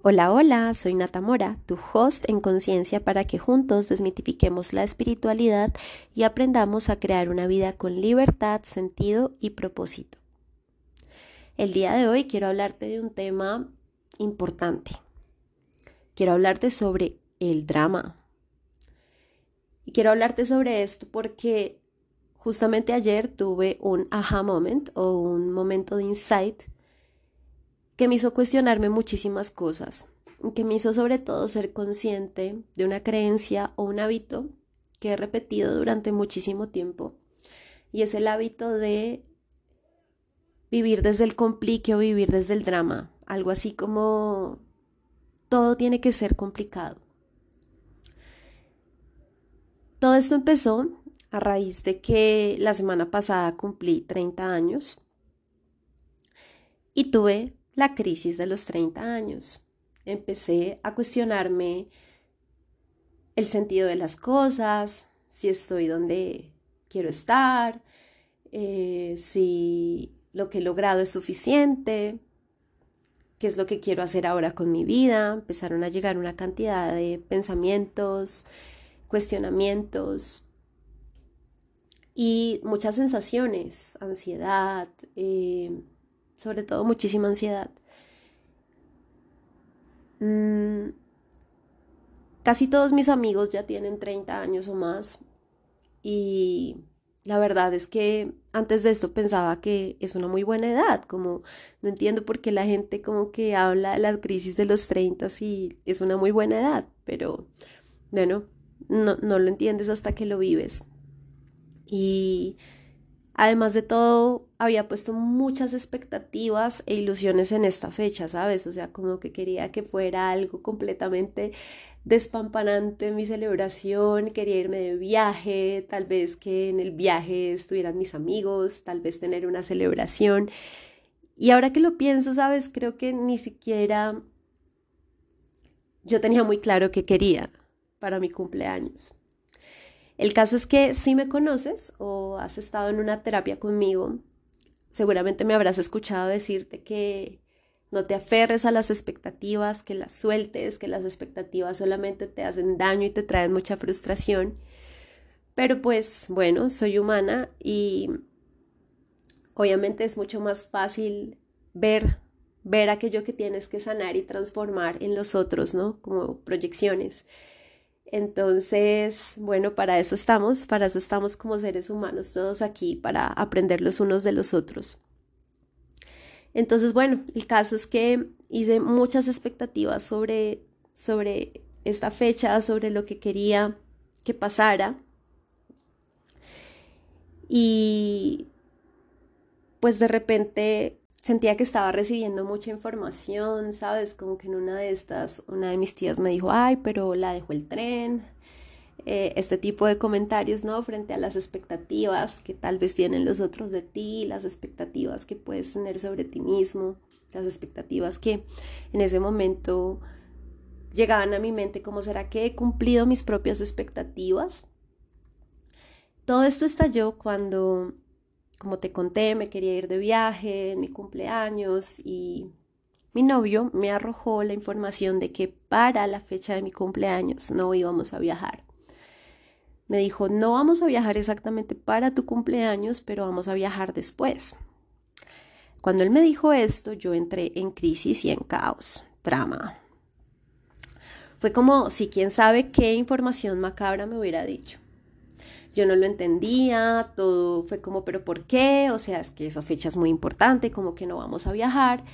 Hola, hola, soy Nata Mora, tu host en conciencia para que juntos desmitifiquemos la espiritualidad y aprendamos a crear una vida con libertad, sentido y propósito. El día de hoy quiero hablarte de un tema importante. Quiero hablarte sobre el drama. Y quiero hablarte sobre esto porque justamente ayer tuve un aha moment o un momento de insight que me hizo cuestionarme muchísimas cosas, que me hizo sobre todo ser consciente de una creencia o un hábito que he repetido durante muchísimo tiempo, y es el hábito de vivir desde el complique o vivir desde el drama, algo así como todo tiene que ser complicado. Todo esto empezó a raíz de que la semana pasada cumplí 30 años y tuve la crisis de los 30 años. Empecé a cuestionarme el sentido de las cosas, si estoy donde quiero estar, eh, si lo que he logrado es suficiente, qué es lo que quiero hacer ahora con mi vida. Empezaron a llegar una cantidad de pensamientos, cuestionamientos y muchas sensaciones, ansiedad, eh, sobre todo muchísima ansiedad. Mm, casi todos mis amigos ya tienen 30 años o más y la verdad es que antes de esto pensaba que es una muy buena edad, como no entiendo por qué la gente como que habla de la crisis de los 30 y es una muy buena edad, pero bueno, no, no lo entiendes hasta que lo vives. Y Además de todo, había puesto muchas expectativas e ilusiones en esta fecha, ¿sabes? O sea, como que quería que fuera algo completamente despampanante mi celebración, quería irme de viaje, tal vez que en el viaje estuvieran mis amigos, tal vez tener una celebración. Y ahora que lo pienso, ¿sabes? Creo que ni siquiera yo tenía muy claro qué quería para mi cumpleaños. El caso es que si me conoces o has estado en una terapia conmigo, seguramente me habrás escuchado decirte que no te aferres a las expectativas, que las sueltes, que las expectativas solamente te hacen daño y te traen mucha frustración. Pero pues bueno, soy humana y obviamente es mucho más fácil ver ver aquello que tienes que sanar y transformar en los otros, ¿no? Como proyecciones. Entonces, bueno, para eso estamos, para eso estamos como seres humanos todos aquí, para aprender los unos de los otros. Entonces, bueno, el caso es que hice muchas expectativas sobre, sobre esta fecha, sobre lo que quería que pasara. Y pues de repente sentía que estaba recibiendo mucha información, ¿sabes? Como que en una de estas, una de mis tías me dijo, ay, pero la dejó el tren. Eh, este tipo de comentarios, ¿no? Frente a las expectativas que tal vez tienen los otros de ti, las expectativas que puedes tener sobre ti mismo, las expectativas que en ese momento llegaban a mi mente, como será que he cumplido mis propias expectativas? Todo esto estalló cuando como te conté, me quería ir de viaje en mi cumpleaños y mi novio me arrojó la información de que para la fecha de mi cumpleaños no íbamos a viajar. Me dijo, no vamos a viajar exactamente para tu cumpleaños, pero vamos a viajar después. Cuando él me dijo esto, yo entré en crisis y en caos, trama. Fue como si quién sabe qué información macabra me hubiera dicho yo no lo entendía, todo fue como, pero ¿por qué? O sea, es que esa fecha es muy importante, como que no vamos a viajar.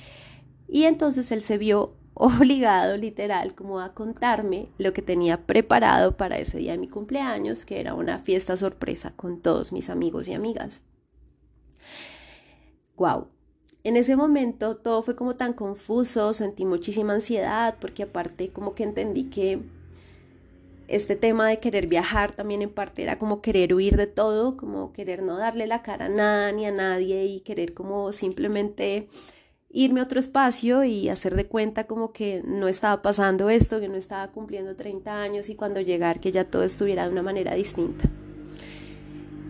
Y entonces él se vio obligado, literal, como a contarme lo que tenía preparado para ese día de mi cumpleaños, que era una fiesta sorpresa con todos mis amigos y amigas. Wow. En ese momento todo fue como tan confuso, sentí muchísima ansiedad, porque aparte como que entendí que este tema de querer viajar también en parte era como querer huir de todo, como querer no darle la cara a nada ni a nadie y querer como simplemente irme a otro espacio y hacer de cuenta como que no estaba pasando esto, que no estaba cumpliendo 30 años y cuando llegar que ya todo estuviera de una manera distinta.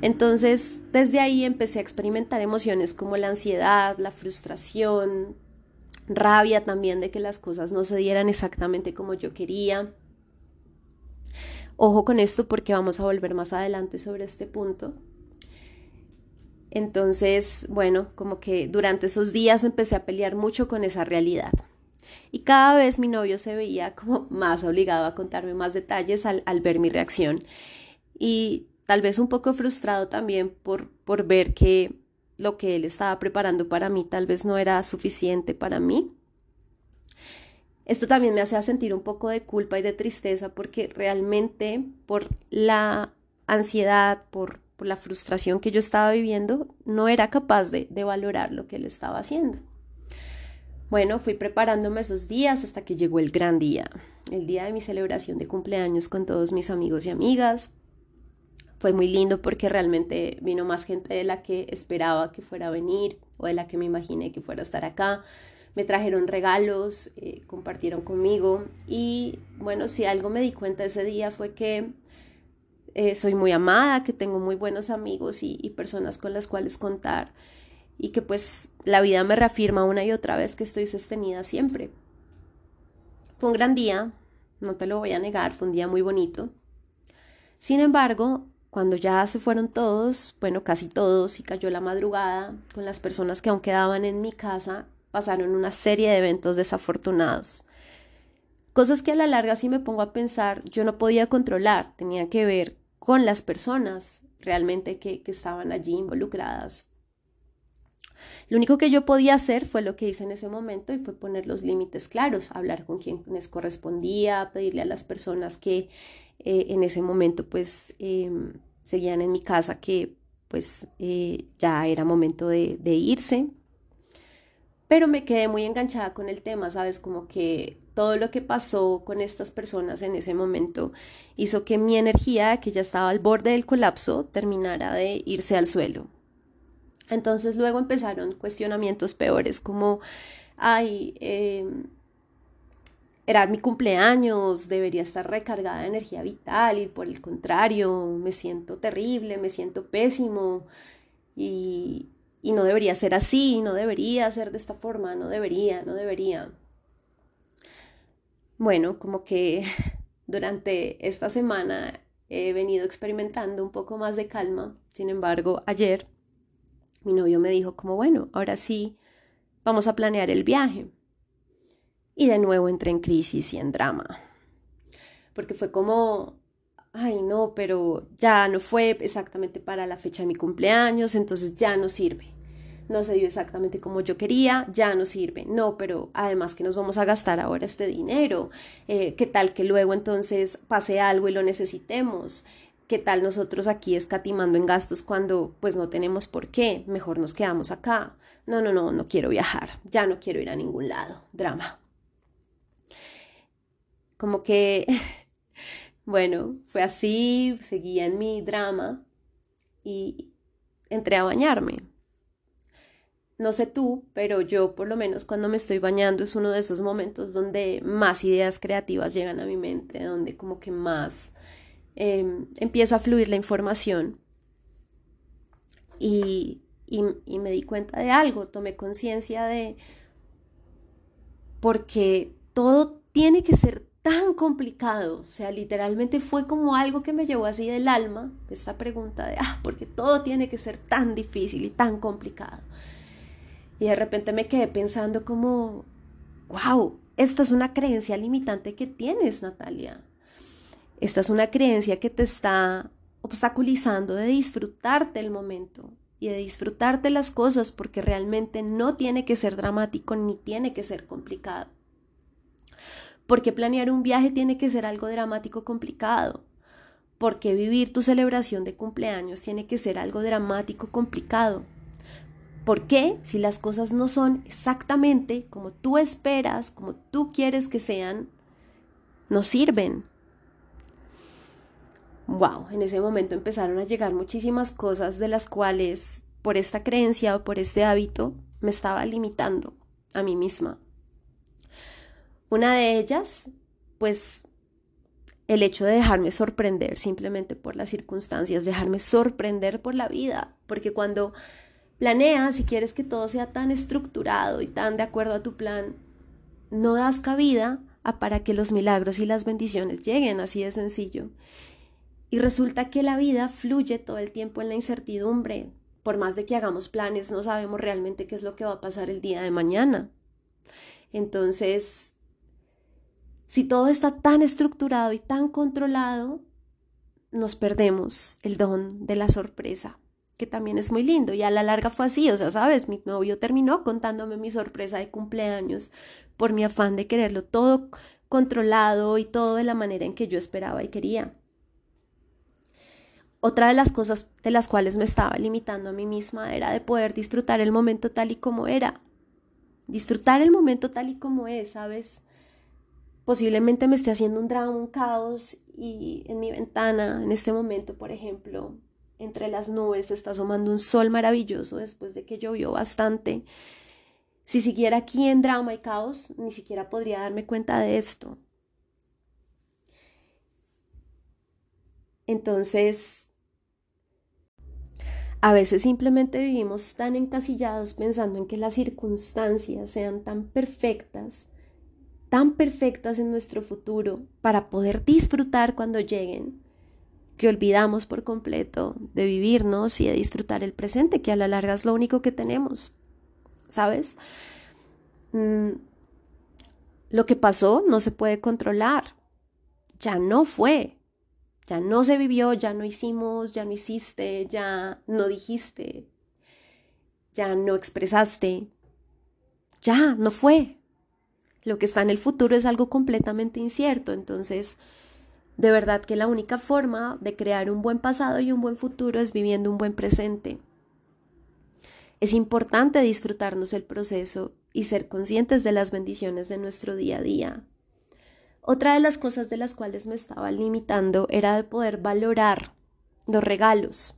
Entonces, desde ahí empecé a experimentar emociones como la ansiedad, la frustración, rabia también de que las cosas no se dieran exactamente como yo quería. Ojo con esto porque vamos a volver más adelante sobre este punto. Entonces, bueno, como que durante esos días empecé a pelear mucho con esa realidad. Y cada vez mi novio se veía como más obligado a contarme más detalles al, ver mi reacción. Y tal vez un poco frustrado también por, por ver que lo que él estaba preparando para mí tal vez no era suficiente para mí. Esto también me hacía sentir un poco de culpa y de tristeza porque realmente por la ansiedad, por, la frustración que yo estaba viviendo, no era capaz de, de valorar lo que él estaba haciendo. Bueno, fui preparándome esos días hasta que llegó el gran día, el día de mi celebración de cumpleaños con todos mis amigos y amigas. Fue muy lindo porque realmente vino más gente de la que esperaba que fuera a venir o de la que me imaginé que fuera a estar acá. Me trajeron regalos, eh, compartieron conmigo y bueno, si algo me di cuenta ese día fue que eh, soy muy amada, que tengo muy buenos amigos y, y personas con las cuales contar y que pues la vida me reafirma una y otra vez que estoy sostenida siempre. Fue un gran día, no te lo voy a negar, fue un día muy bonito. Sin embargo, cuando ya se fueron todos, bueno, casi todos, y cayó la madrugada, con las personas que aún quedaban en mi casa, pasaron una serie de eventos desafortunados. Cosas que a la larga, si me pongo a pensar, yo no podía controlar, tenía que ver con las personas realmente que, que estaban allí involucradas. Lo único que yo podía hacer fue lo que hice en ese momento y fue poner los límites claros, hablar con quienes correspondía, pedirle a las personas que eh, en ese momento pues em, seguían en mi casa que pues eh, ya era momento de, de irse. Pero me quedé muy enganchada con el tema, ¿sabes? Como que todo lo que pasó con estas personas en ese momento hizo que mi energía, que ya estaba al borde del colapso, terminara de irse al suelo. Entonces luego empezaron cuestionamientos peores como, ay, eh, era mi cumpleaños, debería estar recargada de energía vital y por el contrario, me siento terrible, me siento pésimo y, y no debería ser así, no debería ser de esta forma, no debería, no debería. Bueno, como que durante esta semana he venido experimentando un poco más de calma, sin embargo, ayer mi novio me dijo como, bueno, ahora sí, vamos a planear el viaje y de nuevo entré en crisis y en drama. Porque fue como, ay no, pero ya no fue exactamente para la fecha de mi cumpleaños, entonces ya no sirve. No se dio exactamente como yo quería, ya no sirve. No, pero además que nos vamos a gastar ahora este dinero. Eh, ¿Qué tal que luego entonces pase algo y lo necesitemos? ¿Qué tal nosotros aquí escatimando en gastos cuando pues no tenemos por qué? Mejor nos quedamos acá. No, no, no, no quiero viajar. Ya no quiero ir a ningún lado. Drama como que, bueno, fue así, seguía en mi drama y entré a bañarme. No sé tú, pero yo por lo menos cuando me estoy bañando es uno de esos momentos donde más ideas creativas llegan a mi mente, donde como que más em, empieza a fluir la información. Y, y, y me di cuenta de algo, tomé conciencia de porque todo tiene que ser tan complicado, o sea, literalmente fue como algo que me llevó así del alma, esta pregunta de, ah, porque todo tiene que ser tan difícil y tan complicado. Y de repente me quedé pensando como, wow, esta es una creencia limitante que tienes, Natalia. Esta es una creencia que te está obstaculizando de disfrutarte el momento y de disfrutarte las cosas porque realmente no tiene que ser dramático ni tiene que ser complicado. Porque planear un viaje tiene que ser algo dramático complicado. Porque vivir tu celebración de cumpleaños tiene que ser algo dramático complicado. ¿Por qué? Si las cosas no son exactamente como tú esperas, como tú quieres que sean, no sirven. Wow, en ese momento empezaron a llegar muchísimas cosas de las cuales por esta creencia o por este hábito me estaba limitando a mí misma. Una de ellas, pues el hecho de dejarme sorprender simplemente por las circunstancias, dejarme sorprender por la vida, porque cuando Planea si quieres que todo sea tan estructurado y tan de acuerdo a tu plan. No das cabida a para que los milagros y las bendiciones lleguen, así de sencillo. Y resulta que la vida fluye todo el tiempo en la incertidumbre. Por más de que hagamos planes, no sabemos realmente qué es lo que va a pasar el día de mañana. Entonces, si todo está tan estructurado y tan controlado, nos perdemos el don de la sorpresa, que también es muy lindo. Y a la larga fue así, o sea, sabes, mi novio terminó contándome mi sorpresa de cumpleaños por mi afán de quererlo todo controlado y todo de la manera en que yo esperaba y quería. Otra de las cosas de las cuales me estaba limitando a mí misma era de poder disfrutar el momento tal y como era. Disfrutar el momento tal y como es, ¿sabes? Posiblemente me esté haciendo un drama, un caos y en mi ventana, en este momento, por ejemplo, entre las nubes está asomando un sol maravilloso después de que llovió bastante. Si siguiera aquí en drama y caos, ni siquiera podría darme cuenta de esto. Entonces, a veces simplemente vivimos tan encasillados pensando en que las circunstancias sean tan perfectas tan perfectas en nuestro futuro para poder disfrutar cuando lleguen, que olvidamos por completo de vivirnos y de disfrutar el presente, que a la larga es lo único que tenemos. ¿Sabes? Mm, lo que pasó no se puede controlar. Ya no fue. Ya no se vivió, ya no hicimos, ya no hiciste, ya no dijiste, ya no expresaste. Ya no fue. Lo que está en el futuro es algo completamente incierto, entonces de verdad que la única forma de crear un buen pasado y un buen futuro es viviendo un buen presente. Es importante disfrutarnos el proceso y ser conscientes de las bendiciones de nuestro día a día. Otra de las cosas de las cuales me estaba limitando era de poder valorar los regalos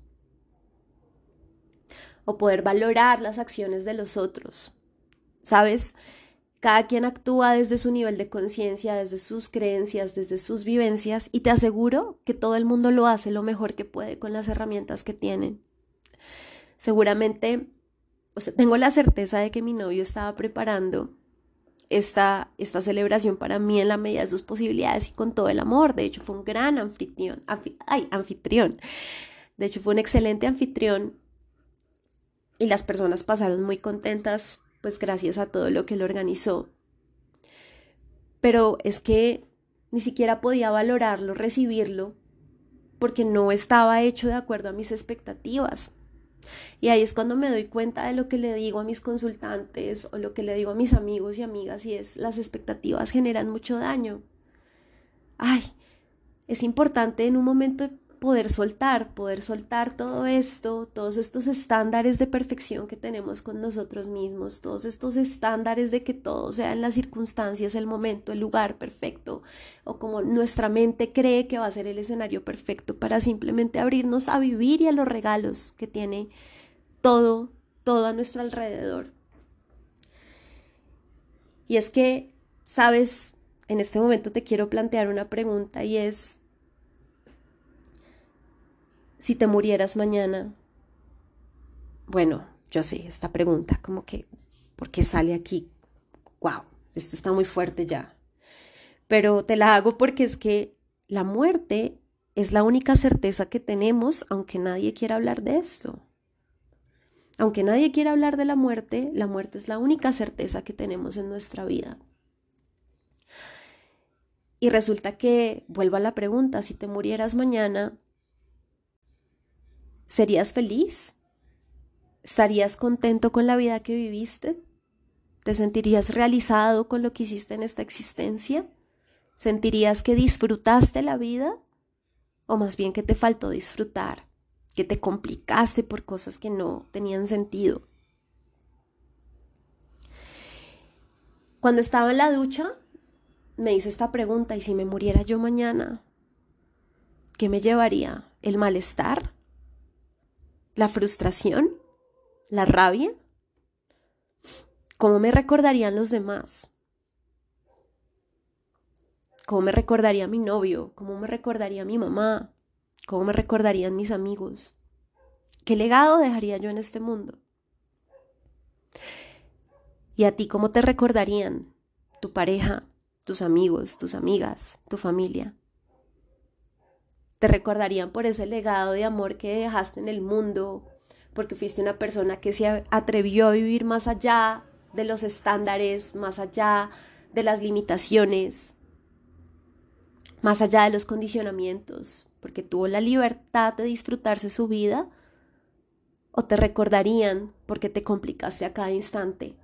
o poder valorar las acciones de los otros. ¿Sabes? Cada quien actúa desde su nivel de conciencia, desde sus creencias, desde sus vivencias y te aseguro que todo el mundo lo hace lo mejor que puede con las herramientas que tienen. Seguramente, o sea, tengo la certeza de que mi novio estaba preparando esta, esta celebración para mí en la medida de sus posibilidades y con todo el amor. De hecho, fue un gran anfitrión. ay, anfitrión. De hecho, fue un excelente anfitrión y las personas pasaron muy contentas pues gracias a todo lo que él organizó. Pero es que ni siquiera podía valorarlo, recibirlo, porque no estaba hecho de acuerdo a mis expectativas. Y ahí es cuando me doy cuenta de lo que le digo a mis consultantes o lo que le digo a mis amigos y amigas y es las expectativas generan mucho daño. Ay, es importante en un momento poder soltar, poder soltar todo esto, todos estos estándares de perfección que tenemos con nosotros mismos, todos estos estándares de que todo sea en las circunstancias, el momento, el lugar perfecto, o como nuestra mente cree que va a ser el escenario perfecto para simplemente abrirnos a vivir y a los regalos que tiene todo, todo a nuestro alrededor. Y es que, sabes, en este momento te quiero plantear una pregunta y es, si te murieras mañana? Bueno, yo sé, esta pregunta, como que, ¿por qué sale aquí? ¡Wow! Esto está muy fuerte ya. Pero te la hago porque es que la muerte es la única certeza que tenemos, aunque nadie quiera hablar de esto. Aunque nadie quiera hablar de la muerte, la muerte es la única certeza que tenemos en nuestra vida. Y resulta que, vuelvo a la pregunta, si te murieras mañana, ¿Serías feliz? ¿Estarías contento con la vida que viviste? ¿Te sentirías realizado con lo que hiciste en esta existencia? ¿Sentirías que disfrutaste la vida? ¿O más bien que te faltó disfrutar? ¿Que te complicaste por cosas que no tenían sentido? Cuando estaba en la ducha, me hice esta pregunta, ¿y si me muriera yo mañana? ¿Qué me llevaría? ¿El malestar? La frustración, la rabia. ¿Cómo me recordarían los demás? ¿Cómo me recordaría mi novio? ¿Cómo me recordaría mi mamá? ¿Cómo me recordarían mis amigos? ¿Qué legado dejaría yo en este mundo? ¿Y a ti cómo te recordarían? Tu pareja, tus amigos, tus amigas, tu familia. Te recordarían por ese legado de amor que dejaste en el mundo, porque fuiste una persona que se atrevió a vivir más allá de los estándares, más allá de las limitaciones, más allá de los condicionamientos, porque tuvo la libertad de disfrutarse su vida, o te recordarían porque te complicaste a cada instante.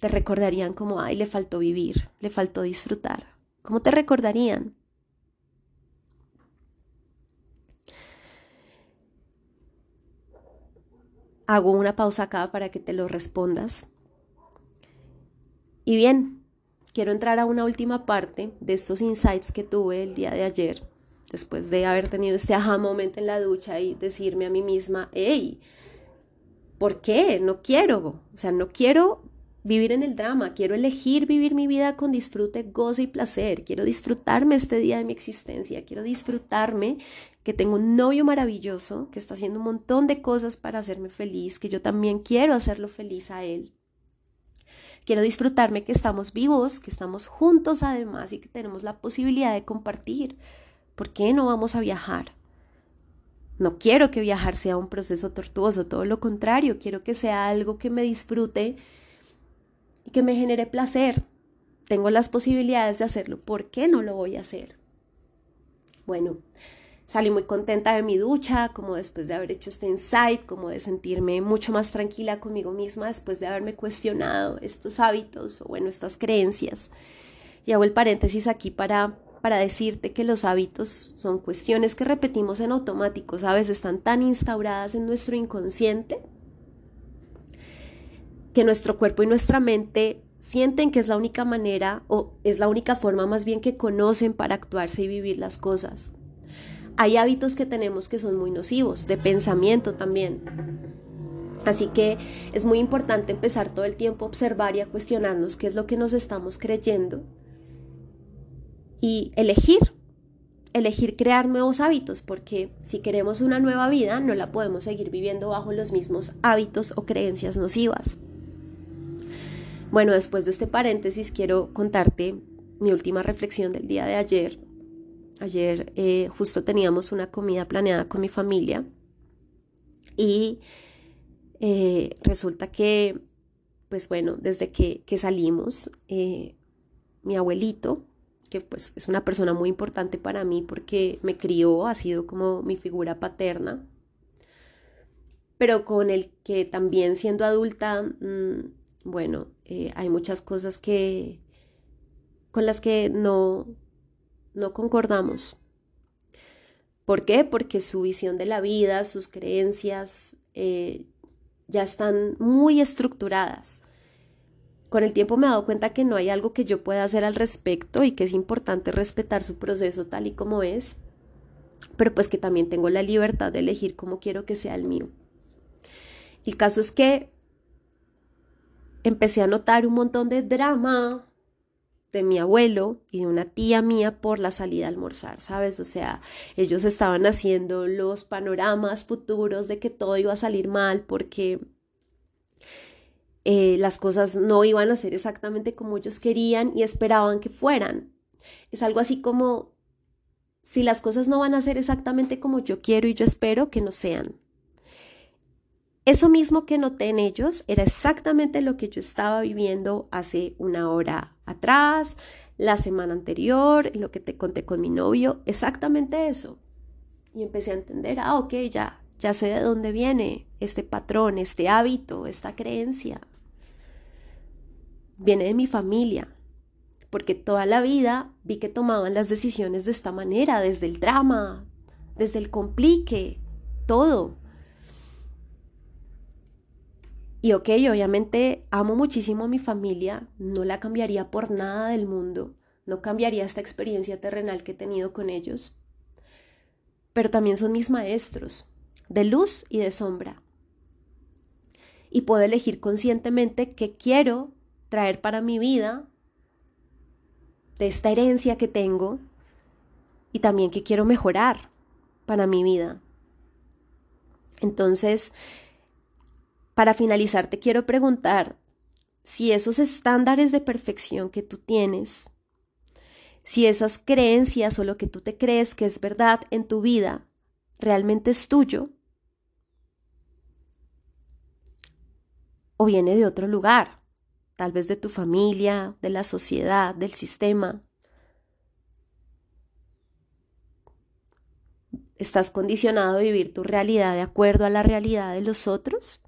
Te recordarían como, ay, le faltó vivir, le faltó disfrutar. ¿Cómo te recordarían? Hago una pausa acá para que te lo respondas. Y bien, quiero entrar a una última parte de estos insights que tuve el día de ayer, después de haber tenido este aha moment en la ducha y decirme a mí misma, hey, ¿por qué? No quiero, o sea, no quiero vivir en el drama, quiero elegir vivir mi vida con disfrute, gozo y placer, quiero disfrutarme este día de mi existencia, quiero disfrutarme que tengo un novio maravilloso que está haciendo un montón de cosas para hacerme feliz, que yo también quiero hacerlo feliz a él. Quiero disfrutarme que estamos vivos, que estamos juntos además y que tenemos la posibilidad de compartir. ¿Por qué no vamos a viajar? No quiero que viajar sea un proceso tortuoso, todo lo contrario, quiero que sea algo que me disfrute y que me genere placer. Tengo las posibilidades de hacerlo, ¿por qué no lo voy a hacer? Bueno, Salí muy contenta de mi ducha, como después de haber hecho este insight, como de sentirme mucho más tranquila conmigo misma después de haberme cuestionado estos hábitos o bueno, estas creencias. Y hago el paréntesis aquí para, para decirte que los hábitos son cuestiones que repetimos en automático, ¿sabes? Están tan instauradas en nuestro inconsciente que nuestro cuerpo y nuestra mente sienten que es la única manera o es la única forma más bien que conocen para actuarse y vivir las cosas hay hábitos que tenemos que son muy nocivos, de pensamiento también. Así que es muy importante empezar todo el tiempo a observar y a cuestionarnos qué es lo que nos estamos creyendo y elegir, elegir crear nuevos hábitos, porque si queremos una nueva vida no la podemos seguir viviendo bajo los mismos hábitos o creencias nocivas. Bueno, después de este paréntesis quiero contarte mi última reflexión del día de ayer. Ayer eh, justo teníamos una comida planeada con mi familia y eh, resulta que, pues bueno, desde que, salimos, eh, mi abuelito, que pues es una persona muy importante para mí porque me crió, ha sido como mi figura paterna, pero con el que también siendo adulta, mm, bueno, hay muchas cosas que con las que no, no concordamos. ¿Por qué? Porque su visión de la vida, sus creencias eh, ya están muy estructuradas. Con el tiempo me he dado cuenta que no hay algo que yo pueda hacer al respecto y que es importante respetar su proceso tal y como es, pero pues que también tengo la libertad de elegir cómo quiero que sea el mío. El caso es que empecé a notar un montón de drama de mi abuelo y de una tía mía por la salida a almorzar, ¿sabes? O sea, ellos estaban haciendo los panoramas futuros de que todo iba a salir mal porque eh, las cosas no iban a ser exactamente como ellos querían y esperaban que fueran. Es algo así como, si las cosas no van a ser exactamente como yo quiero y yo espero, que no sean. Eso mismo que noté en ellos era exactamente lo que yo estaba viviendo hace una hora atrás, la semana anterior, lo que te conté con mi novio, exactamente eso. Y empecé a entender, ah, ok, ya, ya sé de dónde viene este patrón, este hábito, esta creencia. Viene de mi familia, porque toda la vida vi que tomaban las decisiones de esta manera, desde el drama, desde el complique, todo. Y ok, obviamente amo muchísimo a mi familia, no la cambiaría por nada del mundo, no cambiaría esta experiencia terrenal que he tenido con ellos, pero también son mis maestros, de luz y de sombra. Y puedo elegir conscientemente qué quiero traer para mi vida, de esta herencia que tengo, y también qué quiero mejorar para mi vida. Entonces, para finalizar, te quiero preguntar si esos estándares de perfección que tú tienes, si esas creencias o lo que tú te crees que es verdad en tu vida realmente es tuyo o viene de otro lugar, tal vez de tu familia, de la sociedad, del sistema. ¿Estás condicionado a vivir tu realidad de acuerdo a la realidad de los otros?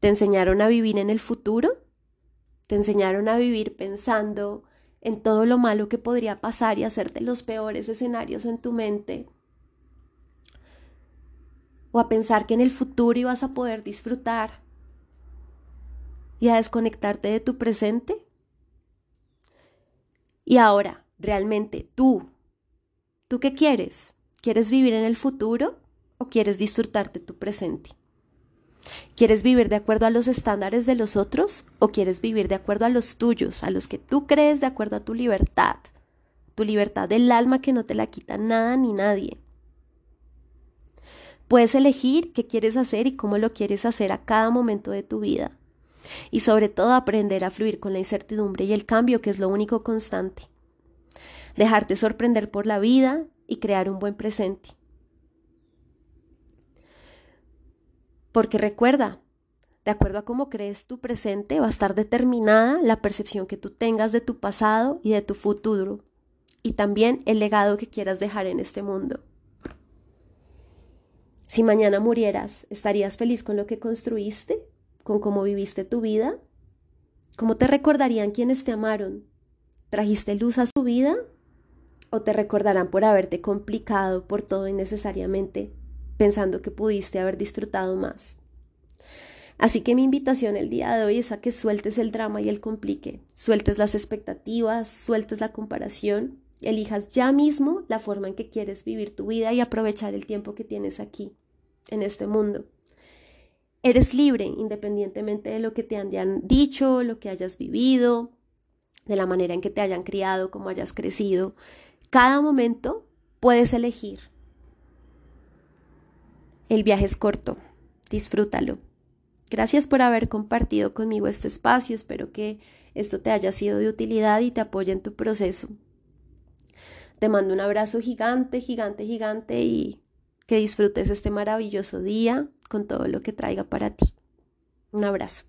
¿Te enseñaron a vivir en el futuro? ¿Te enseñaron a vivir pensando en todo lo malo que podría pasar y hacerte los peores escenarios en tu mente? ¿O a pensar que en el futuro ibas a poder disfrutar y a desconectarte de tu presente? Y ahora, realmente, tú, ¿tú qué quieres? ¿Quieres vivir en el futuro o quieres disfrutarte tu presente? ¿Quieres vivir de acuerdo a los estándares de los otros o quieres vivir de acuerdo a los tuyos, a los que tú crees de acuerdo a tu libertad? Tu libertad del alma que no te la quita nada ni nadie. Puedes elegir qué quieres hacer y cómo lo quieres hacer a cada momento de tu vida. Y sobre todo aprender a fluir con la incertidumbre y el cambio, que es lo único constante. Dejarte sorprender por la vida y crear un buen presente. Porque recuerda, de acuerdo a cómo crees tu presente, va a estar determinada la percepción que tú tengas de tu pasado y de tu futuro, y también el legado que quieras dejar en este mundo. Si mañana murieras, ¿estarías feliz con lo que construiste? ¿Con cómo viviste tu vida? ¿Cómo te recordarían quienes te amaron? ¿Trajiste luz a su vida? ¿O te recordarán por haberte complicado por todo innecesariamente pensando que pudiste haber disfrutado más. Así que mi invitación el día de hoy es a que sueltes el drama y el complique, sueltes las expectativas, sueltes la comparación, elijas ya mismo la forma en que quieres vivir tu vida y aprovechar el tiempo que tienes aquí, en este mundo. Eres libre independientemente de lo que te hayan dicho, lo que hayas vivido, de la manera en que te hayan criado, cómo hayas crecido. Cada momento puedes elegir el viaje es corto, disfrútalo. Gracias por haber compartido conmigo este espacio, espero que esto te haya sido de utilidad y te apoye en tu proceso. Te mando un abrazo gigante, gigante, gigante y que disfrutes este maravilloso día con todo lo que traiga para ti. Un abrazo.